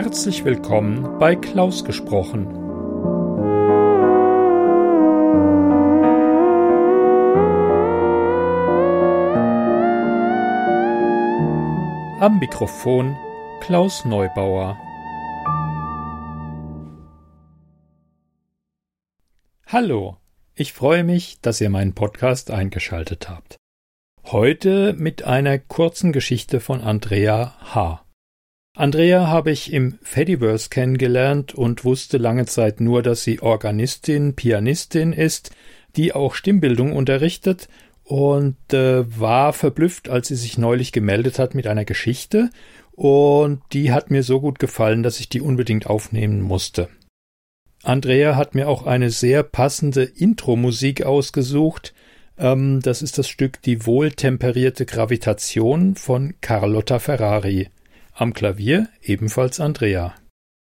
Herzlich willkommen bei Klaus gesprochen. Am Mikrofon Klaus Neubauer. Hallo, ich freue mich, dass ihr meinen Podcast eingeschaltet habt. Heute mit einer kurzen Geschichte von Andrea H. Andrea habe ich im Fediverse kennengelernt und wusste lange Zeit nur, dass sie Organistin, Pianistin ist, die auch Stimmbildung unterrichtet und äh, war verblüfft, als sie sich neulich gemeldet hat mit einer Geschichte und die hat mir so gut gefallen, dass ich die unbedingt aufnehmen musste. Andrea hat mir auch eine sehr passende Intro-Musik ausgesucht. Ähm, das ist das Stück Die wohltemperierte Gravitation von Carlotta Ferrari. Am Klavier ebenfalls Andrea.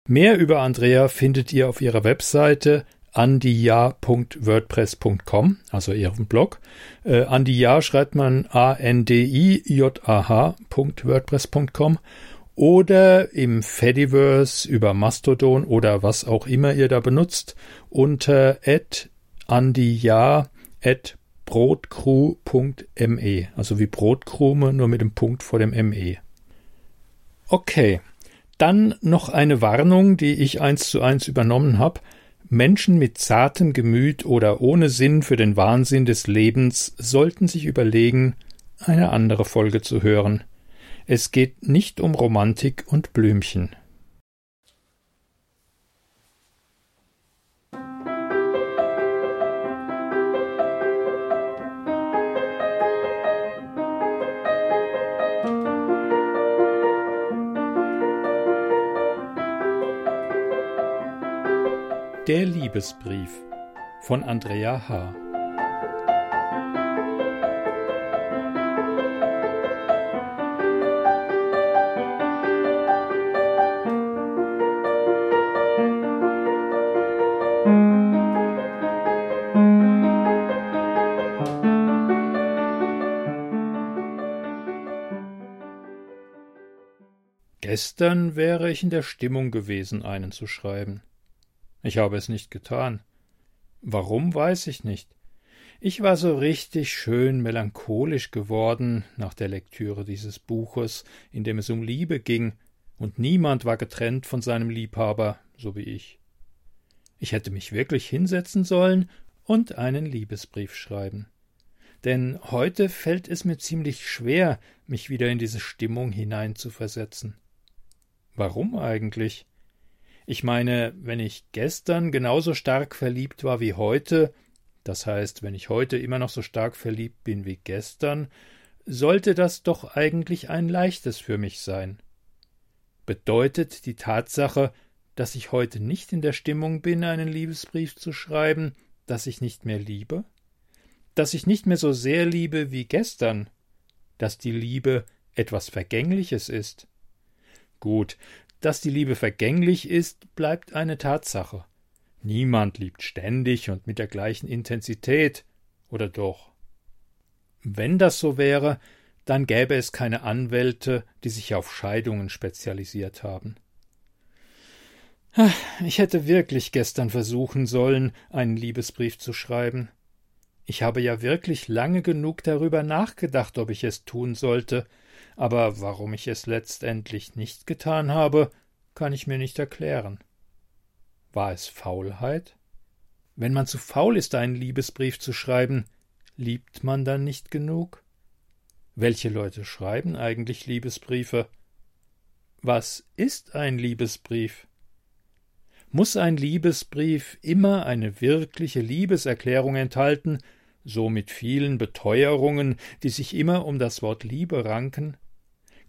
Mehr über Andrea findet ihr auf ihrer Webseite andia.wordpress.com, also ihrem Blog. Äh, Andia schreibt man A-N-D-I-J-A-H.wordpress.com oder im Fediverse über Mastodon oder was auch immer ihr da benutzt unter andia.brotcrew.me, also wie Brotkrume, nur mit dem Punkt vor dem ME. Okay. Dann noch eine Warnung, die ich eins zu eins übernommen habe. Menschen mit zartem Gemüt oder ohne Sinn für den Wahnsinn des Lebens sollten sich überlegen, eine andere Folge zu hören. Es geht nicht um Romantik und Blümchen. Der Liebesbrief von Andrea H. Gestern wäre ich in der Stimmung gewesen, einen zu schreiben. Ich habe es nicht getan. Warum weiß ich nicht. Ich war so richtig schön melancholisch geworden nach der Lektüre dieses Buches, in dem es um Liebe ging, und niemand war getrennt von seinem Liebhaber, so wie ich. Ich hätte mich wirklich hinsetzen sollen und einen Liebesbrief schreiben. Denn heute fällt es mir ziemlich schwer, mich wieder in diese Stimmung hineinzuversetzen. Warum eigentlich? Ich meine, wenn ich gestern genauso stark verliebt war wie heute, das heißt, wenn ich heute immer noch so stark verliebt bin wie gestern, sollte das doch eigentlich ein leichtes für mich sein. Bedeutet die Tatsache, dass ich heute nicht in der Stimmung bin, einen Liebesbrief zu schreiben, dass ich nicht mehr liebe? Dass ich nicht mehr so sehr liebe wie gestern? Dass die Liebe etwas Vergängliches ist? Gut, dass die Liebe vergänglich ist, bleibt eine Tatsache. Niemand liebt ständig und mit der gleichen Intensität, oder doch? Wenn das so wäre, dann gäbe es keine Anwälte, die sich auf Scheidungen spezialisiert haben. Ich hätte wirklich gestern versuchen sollen, einen Liebesbrief zu schreiben. Ich habe ja wirklich lange genug darüber nachgedacht, ob ich es tun sollte, aber warum ich es letztendlich nicht getan habe, kann ich mir nicht erklären. War es Faulheit? Wenn man zu faul ist, einen Liebesbrief zu schreiben, liebt man dann nicht genug? Welche Leute schreiben eigentlich Liebesbriefe? Was ist ein Liebesbrief? Muss ein Liebesbrief immer eine wirkliche Liebeserklärung enthalten, so mit vielen Beteuerungen, die sich immer um das Wort Liebe ranken?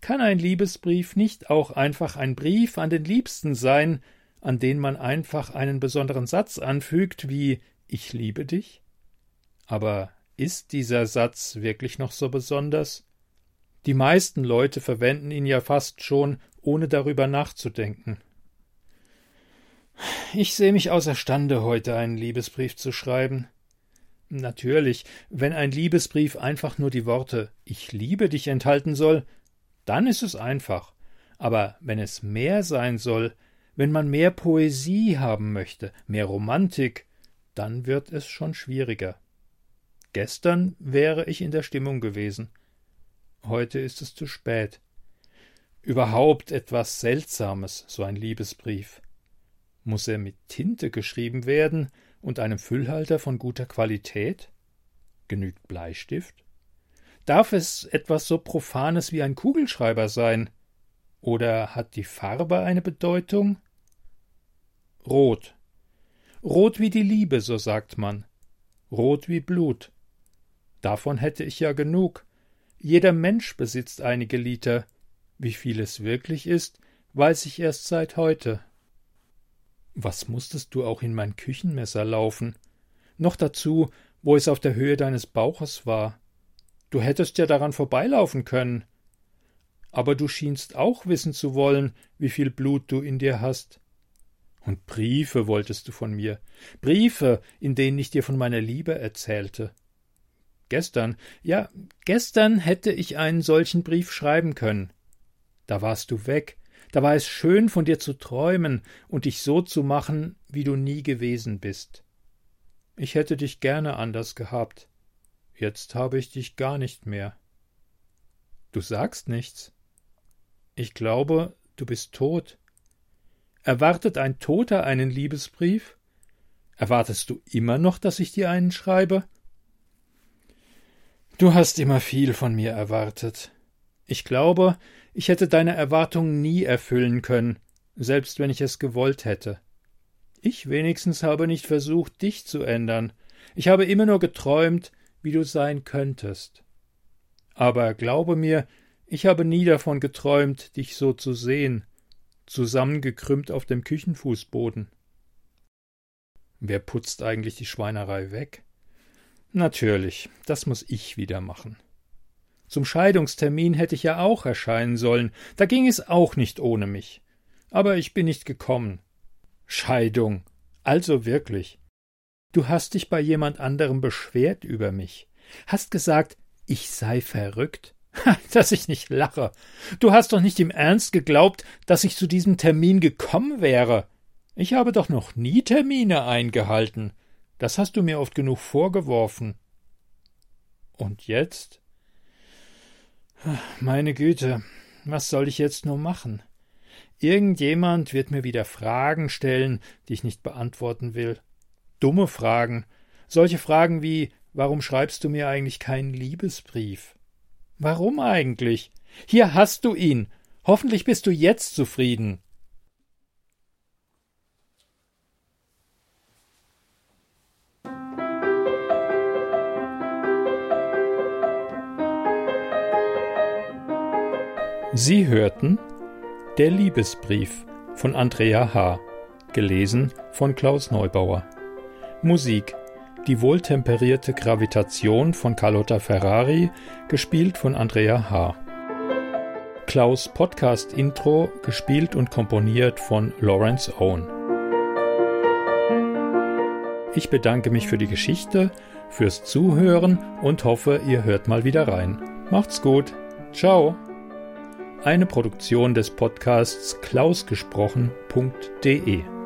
Kann ein Liebesbrief nicht auch einfach ein Brief an den Liebsten sein, an den man einfach einen besonderen Satz anfügt, wie Ich liebe dich? Aber ist dieser Satz wirklich noch so besonders? Die meisten Leute verwenden ihn ja fast schon, ohne darüber nachzudenken. Ich sehe mich außerstande, heute einen Liebesbrief zu schreiben. Natürlich, wenn ein Liebesbrief einfach nur die Worte Ich liebe dich enthalten soll, dann ist es einfach. Aber wenn es mehr sein soll, wenn man mehr Poesie haben möchte, mehr Romantik, dann wird es schon schwieriger. Gestern wäre ich in der Stimmung gewesen. Heute ist es zu spät. Überhaupt etwas Seltsames, so ein Liebesbrief. Muss er mit Tinte geschrieben werden und einem Füllhalter von guter Qualität? Genügt Bleistift? Darf es etwas so Profanes wie ein Kugelschreiber sein? Oder hat die Farbe eine Bedeutung? Rot. Rot wie die Liebe, so sagt man. Rot wie Blut. Davon hätte ich ja genug. Jeder Mensch besitzt einige Liter. Wie viel es wirklich ist, weiß ich erst seit heute. Was musstest du auch in mein Küchenmesser laufen? Noch dazu, wo es auf der Höhe deines Bauches war. Du hättest ja daran vorbeilaufen können. Aber du schienst auch wissen zu wollen, wie viel Blut du in dir hast. Und Briefe wolltest du von mir, Briefe, in denen ich dir von meiner Liebe erzählte. Gestern, ja, gestern hätte ich einen solchen Brief schreiben können. Da warst du weg, da war es schön, von dir zu träumen und dich so zu machen, wie du nie gewesen bist. Ich hätte dich gerne anders gehabt. Jetzt habe ich dich gar nicht mehr. Du sagst nichts. Ich glaube, du bist tot. Erwartet ein Toter einen Liebesbrief? Erwartest du immer noch, dass ich dir einen schreibe? Du hast immer viel von mir erwartet. Ich glaube, ich hätte deine Erwartungen nie erfüllen können, selbst wenn ich es gewollt hätte. Ich wenigstens habe nicht versucht, dich zu ändern. Ich habe immer nur geträumt, wie du sein könntest. Aber glaube mir, ich habe nie davon geträumt, dich so zu sehen, zusammengekrümmt auf dem Küchenfußboden. Wer putzt eigentlich die Schweinerei weg? Natürlich, das muss ich wieder machen. Zum Scheidungstermin hätte ich ja auch erscheinen sollen, da ging es auch nicht ohne mich. Aber ich bin nicht gekommen. Scheidung. Also wirklich. Du hast dich bei jemand anderem beschwert über mich, hast gesagt, ich sei verrückt, dass ich nicht lache. Du hast doch nicht im Ernst geglaubt, dass ich zu diesem Termin gekommen wäre. Ich habe doch noch nie Termine eingehalten. Das hast du mir oft genug vorgeworfen. Und jetzt? Meine Güte, was soll ich jetzt nur machen? Irgendjemand wird mir wieder Fragen stellen, die ich nicht beantworten will. Dumme Fragen. Solche Fragen wie Warum schreibst du mir eigentlich keinen Liebesbrief? Warum eigentlich? Hier hast du ihn. Hoffentlich bist du jetzt zufrieden. Sie hörten Der Liebesbrief von Andrea H., gelesen von Klaus Neubauer. Musik Die wohltemperierte Gravitation von Carlotta Ferrari, gespielt von Andrea H. Klaus Podcast Intro, gespielt und komponiert von Lawrence Owen. Ich bedanke mich für die Geschichte, fürs Zuhören und hoffe, ihr hört mal wieder rein. Macht's gut. Ciao eine Produktion des Podcasts klausgesprochen.de.